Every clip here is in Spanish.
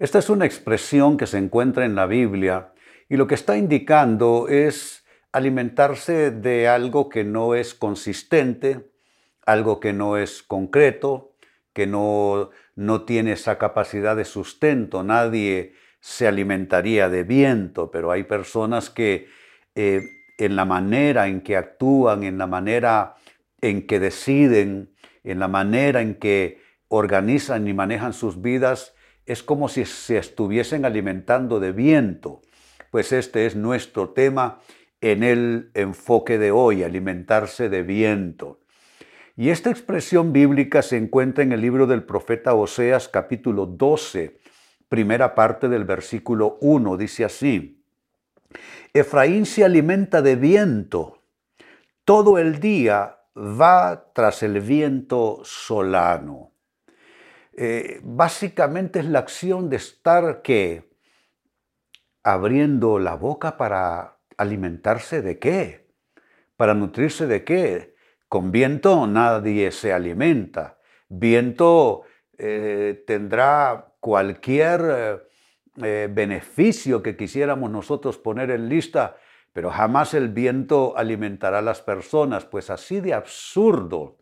Esta es una expresión que se encuentra en la Biblia y lo que está indicando es alimentarse de algo que no es consistente, algo que no es concreto, que no, no tiene esa capacidad de sustento. Nadie se alimentaría de viento, pero hay personas que eh, en la manera en que actúan, en la manera en que deciden, en la manera en que organizan y manejan sus vidas, es como si se estuviesen alimentando de viento. Pues este es nuestro tema en el enfoque de hoy, alimentarse de viento. Y esta expresión bíblica se encuentra en el libro del profeta Oseas capítulo 12, primera parte del versículo 1, dice así, Efraín se alimenta de viento, todo el día va tras el viento solano. Eh, básicamente es la acción de estar que abriendo la boca para alimentarse de qué, para nutrirse de qué. Con viento nadie se alimenta. Viento eh, tendrá cualquier eh, beneficio que quisiéramos nosotros poner en lista, pero jamás el viento alimentará a las personas, pues así de absurdo,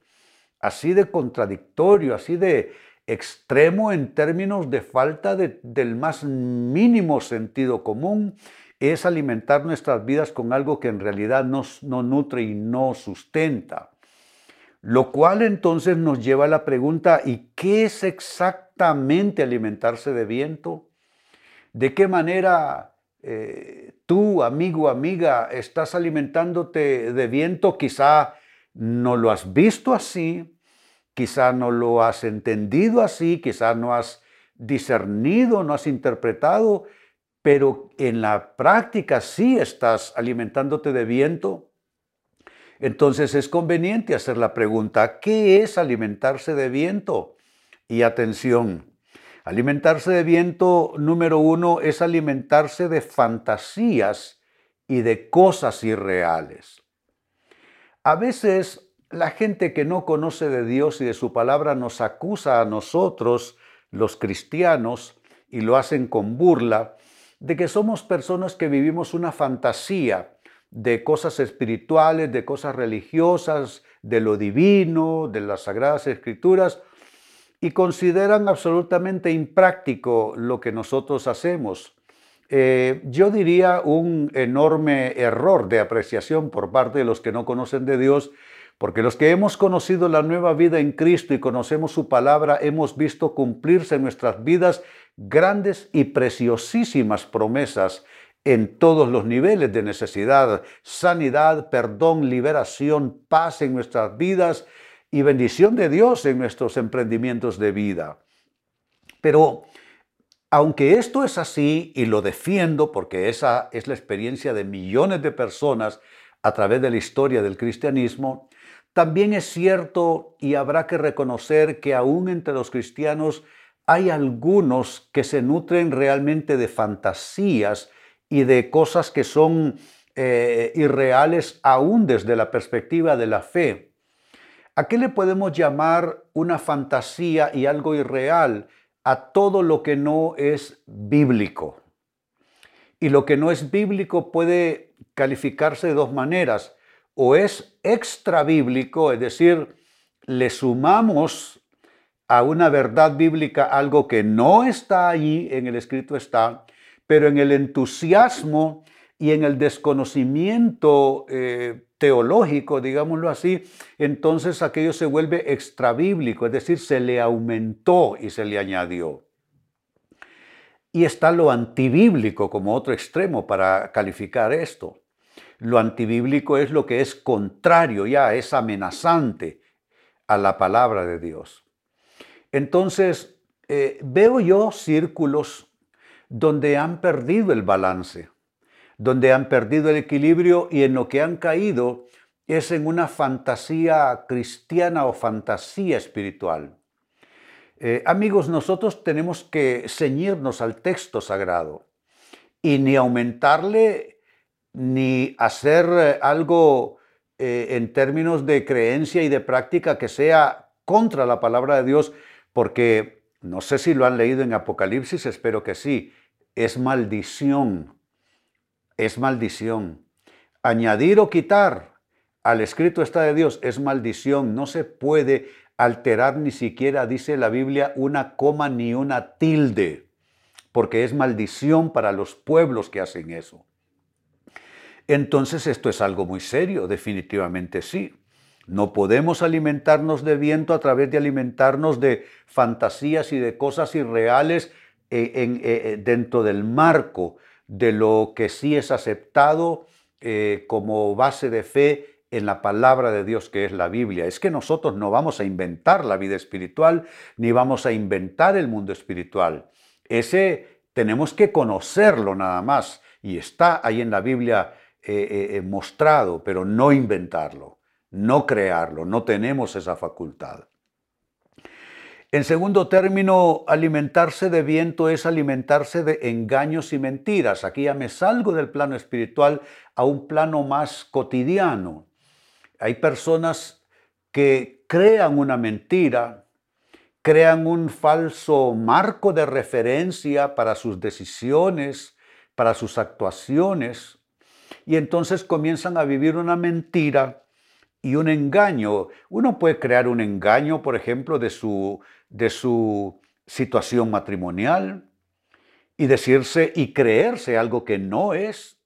así de contradictorio, así de extremo en términos de falta del más mínimo sentido común es alimentar nuestras vidas con algo que en realidad nos, no nutre y no sustenta. Lo cual entonces nos lleva a la pregunta, ¿y qué es exactamente alimentarse de viento? ¿De qué manera eh, tú, amigo, amiga, estás alimentándote de viento? Quizá no lo has visto así, Quizá no lo has entendido así, quizá no has discernido, no has interpretado, pero en la práctica sí estás alimentándote de viento. Entonces es conveniente hacer la pregunta, ¿qué es alimentarse de viento? Y atención, alimentarse de viento número uno es alimentarse de fantasías y de cosas irreales. A veces la gente que no conoce de Dios y de su palabra nos acusa a nosotros, los cristianos, y lo hacen con burla, de que somos personas que vivimos una fantasía de cosas espirituales, de cosas religiosas, de lo divino, de las sagradas escrituras, y consideran absolutamente impráctico lo que nosotros hacemos. Eh, yo diría un enorme error de apreciación por parte de los que no conocen de Dios, porque los que hemos conocido la nueva vida en Cristo y conocemos su palabra, hemos visto cumplirse en nuestras vidas grandes y preciosísimas promesas en todos los niveles de necesidad, sanidad, perdón, liberación, paz en nuestras vidas y bendición de Dios en nuestros emprendimientos de vida. Pero aunque esto es así y lo defiendo porque esa es la experiencia de millones de personas a través de la historia del cristianismo, también es cierto y habrá que reconocer que aún entre los cristianos hay algunos que se nutren realmente de fantasías y de cosas que son eh, irreales aún desde la perspectiva de la fe. ¿A qué le podemos llamar una fantasía y algo irreal? A todo lo que no es bíblico. Y lo que no es bíblico puede calificarse de dos maneras o es extra bíblico, es decir, le sumamos a una verdad bíblica algo que no está allí, en el escrito está, pero en el entusiasmo y en el desconocimiento eh, teológico, digámoslo así, entonces aquello se vuelve extra bíblico, es decir, se le aumentó y se le añadió. Y está lo antibíblico como otro extremo para calificar esto. Lo antibíblico es lo que es contrario ya, es amenazante a la palabra de Dios. Entonces, eh, veo yo círculos donde han perdido el balance, donde han perdido el equilibrio y en lo que han caído es en una fantasía cristiana o fantasía espiritual. Eh, amigos, nosotros tenemos que ceñirnos al texto sagrado y ni aumentarle ni hacer eh, algo eh, en términos de creencia y de práctica que sea contra la palabra de Dios, porque no sé si lo han leído en Apocalipsis, espero que sí, es maldición, es maldición. Añadir o quitar al escrito está de Dios es maldición, no se puede alterar ni siquiera, dice la Biblia, una coma ni una tilde, porque es maldición para los pueblos que hacen eso. Entonces esto es algo muy serio, definitivamente sí. No podemos alimentarnos de viento a través de alimentarnos de fantasías y de cosas irreales eh, en, eh, dentro del marco de lo que sí es aceptado eh, como base de fe en la palabra de Dios que es la Biblia. Es que nosotros no vamos a inventar la vida espiritual ni vamos a inventar el mundo espiritual. Ese tenemos que conocerlo nada más y está ahí en la Biblia eh, eh, eh, mostrado, pero no inventarlo, no crearlo, no tenemos esa facultad. En segundo término, alimentarse de viento es alimentarse de engaños y mentiras. Aquí ya me salgo del plano espiritual a un plano más cotidiano. Hay personas que crean una mentira, crean un falso marco de referencia para sus decisiones, para sus actuaciones, y entonces comienzan a vivir una mentira y un engaño. Uno puede crear un engaño, por ejemplo, de su, de su situación matrimonial y decirse y creerse algo que no es.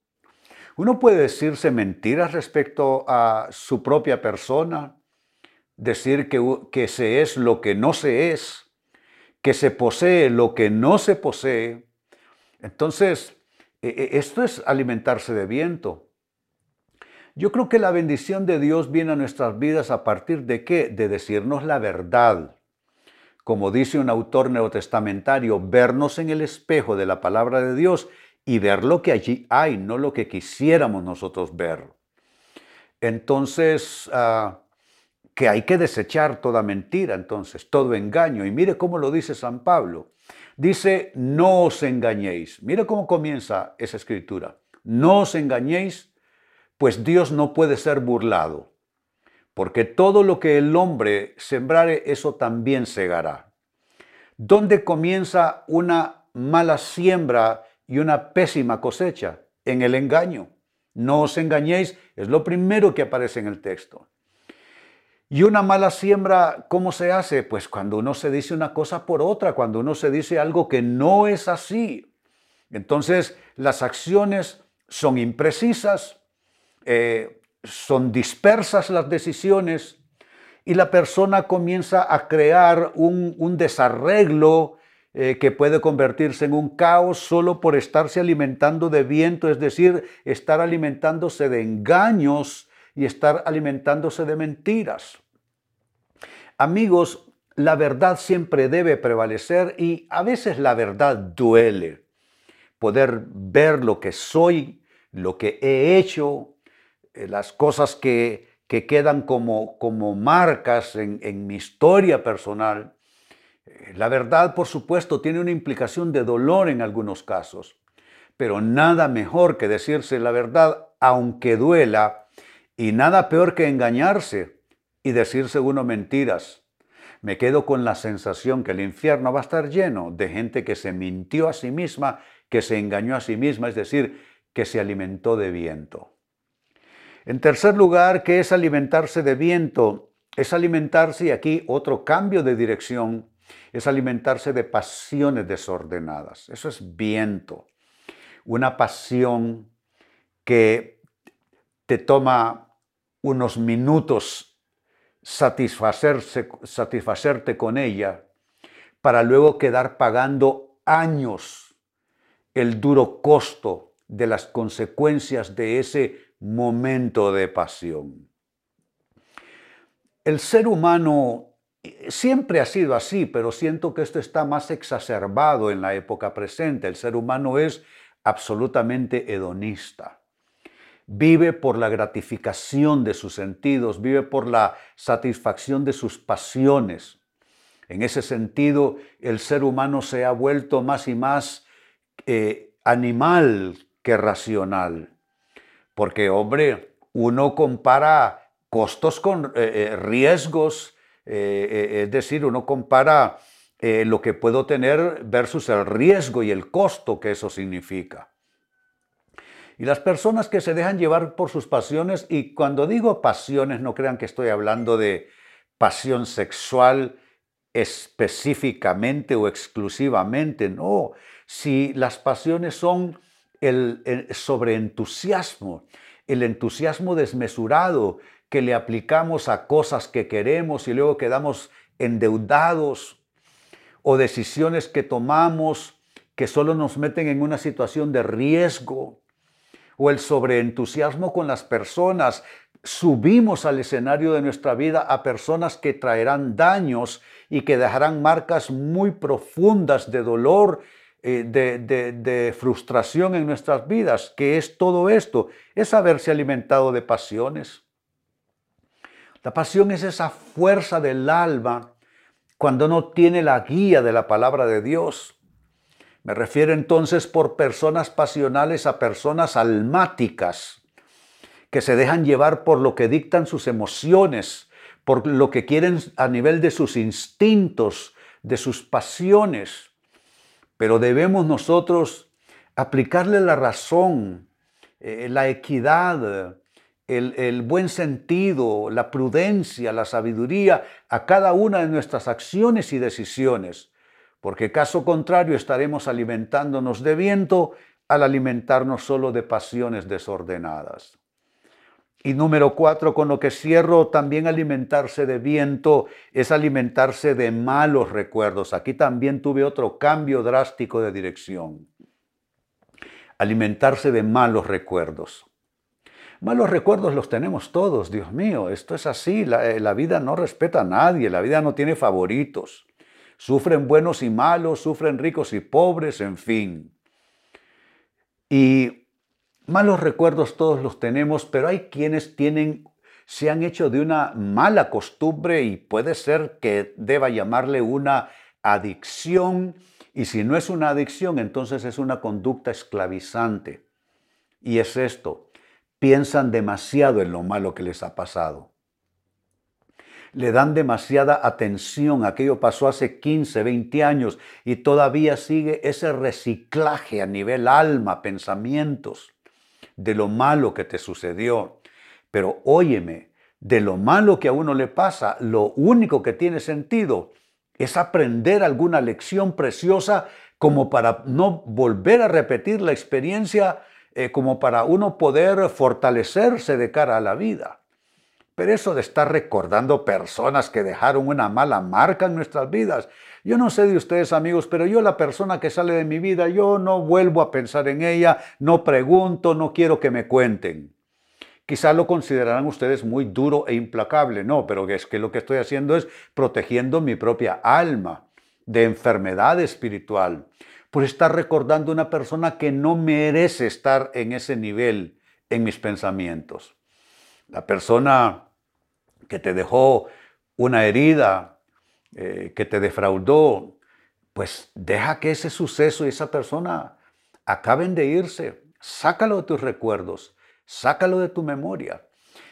Uno puede decirse mentiras respecto a su propia persona, decir que, que se es lo que no se es, que se posee lo que no se posee. Entonces, esto es alimentarse de viento. Yo creo que la bendición de Dios viene a nuestras vidas a partir de qué? De decirnos la verdad. Como dice un autor neotestamentario, vernos en el espejo de la palabra de Dios y ver lo que allí hay, no lo que quisiéramos nosotros ver. Entonces, ah, que hay que desechar toda mentira, entonces, todo engaño. Y mire cómo lo dice San Pablo. Dice, no os engañéis. Mire cómo comienza esa escritura. No os engañéis, pues Dios no puede ser burlado, porque todo lo que el hombre sembrare, eso también segará. ¿Dónde comienza una mala siembra y una pésima cosecha en el engaño. No os engañéis, es lo primero que aparece en el texto. Y una mala siembra, ¿cómo se hace? Pues cuando uno se dice una cosa por otra, cuando uno se dice algo que no es así. Entonces las acciones son imprecisas, eh, son dispersas las decisiones y la persona comienza a crear un, desarreglo eh, que puede convertirse en un caos solo por estarse alimentando de viento, es decir, estar alimentándose de engaños y estar alimentándose de mentiras. Amigos, la verdad siempre debe prevalecer y a veces la verdad duele. Poder ver lo que soy, lo que he hecho, eh, las cosas que, que quedan como, como marcas en, en mi historia personal la verdad, por supuesto, tiene una implicación de dolor en algunos casos, pero nada mejor que decirse la verdad aunque duela, y nada peor que engañarse y decirse uno mentiras. Me quedo con la sensación que el infierno va a estar lleno de gente que se mintió a sí misma, que se engañó a sí misma, es decir, que se alimentó de viento. En tercer lugar, ¿qué es alimentarse de viento? Es alimentarse, y aquí otro cambio de dirección, es alimentarse de pasiones desordenadas. Eso es viento. Una pasión que te toma unos minutos satisfacerse, satisfacerte con ella para luego quedar pagando años el duro costo de las consecuencias de ese momento de pasión. El ser humano Siempre ha sido así, pero siento que esto está más exacerbado en la época presente. El ser humano es absolutamente hedonista. Vive por la gratificación de sus sentidos, vive por la satisfacción de sus pasiones. En ese sentido, el ser humano se ha vuelto más y más eh, animal que racional. Porque, hombre, uno compara costos con eh, eh, riesgos, es decir, uno compara lo que puedo tener versus el riesgo y el costo que eso significa. Y las personas que se dejan llevar por sus pasiones, y cuando digo pasiones, no crean que estoy hablando de pasión sexual específicamente o exclusivamente, no. Si las pasiones son el, sobreentusiasmo, el entusiasmo desmesurado que le aplicamos a cosas que queremos y luego quedamos endeudados, o decisiones que tomamos que solo nos meten en una situación de riesgo, o el sobreentusiasmo con las personas. Subimos al escenario de nuestra vida a personas que traerán daños y que dejarán marcas muy profundas de dolor, eh, de, de frustración en nuestras vidas. ¿Qué es todo esto? Es haberse alimentado de pasiones. La pasión es esa fuerza del alma cuando no tiene la guía de la palabra de Dios. Me refiero entonces por personas pasionales a personas almáticas, que se dejan llevar por lo que dictan sus emociones, por lo que quieren a nivel de sus instintos, de sus pasiones. Pero debemos nosotros aplicarle la razón, eh, la equidad, el, el, buen sentido, la prudencia, la sabiduría a cada una de nuestras acciones y decisiones porque caso contrario estaremos alimentándonos de viento al alimentarnos solo de pasiones desordenadas. Y número cuatro, con lo que cierro, también alimentarse de viento es alimentarse de malos recuerdos. Aquí también tuve otro cambio drástico de dirección. Alimentarse de malos recuerdos. Malos recuerdos los tenemos todos, Dios mío, esto es así, la, eh, la vida no respeta a nadie, la vida no tiene favoritos. Sufren buenos y malos, sufren ricos y pobres, en fin. Y malos recuerdos todos los tenemos, pero hay quienes tienen, se han hecho de una mala costumbre y puede ser que deba llamarle una adicción. Y si no es una adicción, entonces es una conducta esclavizante. Y es esto, piensan demasiado en lo malo que les ha pasado le dan demasiada atención. Aquello pasó hace 15, 20 años y todavía sigue ese reciclaje a nivel alma, pensamientos, de lo malo que te sucedió. Pero óyeme, de lo malo que a uno le pasa, lo único que tiene sentido es aprender alguna lección preciosa como para no volver a repetir la experiencia, eh, como para uno poder fortalecerse de cara a la vida. Eso de estar recordando personas que dejaron una mala marca en nuestras vidas, yo no sé de ustedes amigos, pero yo la persona que sale de mi vida, yo no vuelvo a pensar en ella, no pregunto, no quiero que me cuenten. Quizá lo considerarán ustedes muy duro e implacable, no, pero es que lo que estoy haciendo es protegiendo mi propia alma de enfermedad espiritual, por estar recordando una persona que no merece estar en ese nivel en mis pensamientos. La persona que te dejó una herida, eh, que te defraudó, pues deja que ese suceso y esa persona acaben de irse. Sácalo de tus recuerdos, sácalo de tu memoria.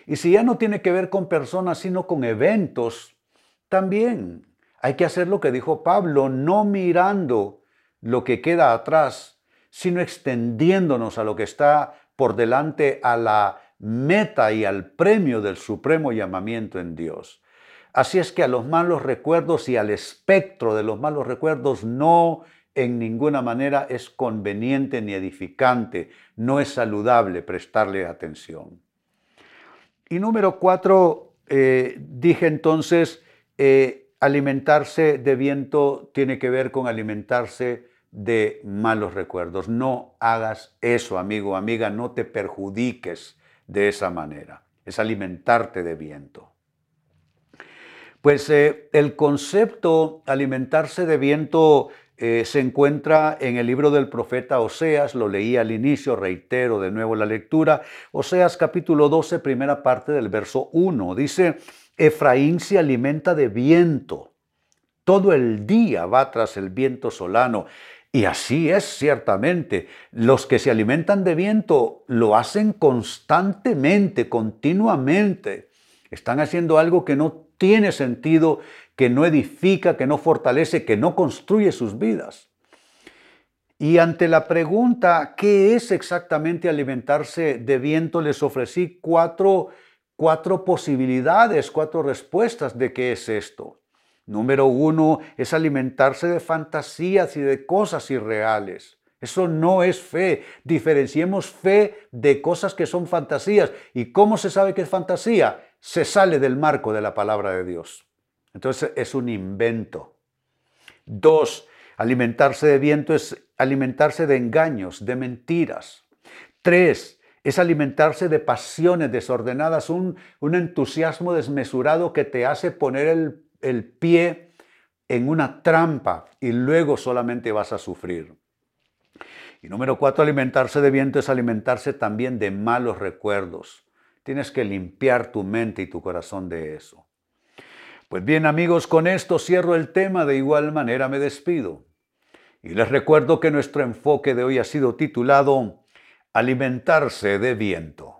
Y si ya no tiene que ver con personas, sino con eventos, también hay que hacer lo que dijo Pablo, no mirando lo que queda atrás, sino extendiéndonos a lo que está por delante, a la meta y al premio del supremo llamamiento en Dios. Así es que a los malos recuerdos y al espectro de los malos recuerdos no en ninguna manera es conveniente ni edificante, no es saludable prestarle atención. Y número cuatro, eh, dije entonces, eh, alimentarse de viento tiene que ver con alimentarse de malos recuerdos. No hagas eso, amigo, amiga, no te perjudiques de esa manera, es alimentarte de viento. Pues eh, el concepto alimentarse de viento eh, se encuentra en el libro del profeta Oseas, lo leí al inicio, reitero de nuevo la lectura, Oseas capítulo 12, primera parte del verso 1, dice, Efraín se alimenta de viento, todo el día va tras el viento solano. Y así es ciertamente. Los que se alimentan de viento lo hacen constantemente, continuamente. Están haciendo algo que no tiene sentido, que no edifica, que no fortalece, que no construye sus vidas. Y ante la pregunta, ¿qué es exactamente alimentarse de viento? Les ofrecí cuatro, cuatro posibilidades, cuatro respuestas de qué es esto. Número uno es alimentarse de fantasías y de cosas irreales. Eso no es fe. Diferenciemos fe de cosas que son fantasías. ¿Y cómo se sabe que es fantasía? Se sale del marco de la palabra de Dios. Entonces es un invento. Dos, alimentarse de viento es alimentarse de engaños, de mentiras. Tres, es alimentarse de pasiones desordenadas, un, un entusiasmo desmesurado que te hace poner el el pie en una trampa y luego solamente vas a sufrir. Y número cuatro, alimentarse de viento es alimentarse también de malos recuerdos. Tienes que limpiar tu mente y tu corazón de eso. Pues bien amigos, con esto cierro el tema, de igual manera me despido. Y les recuerdo que nuestro enfoque de hoy ha sido titulado Alimentarse de viento.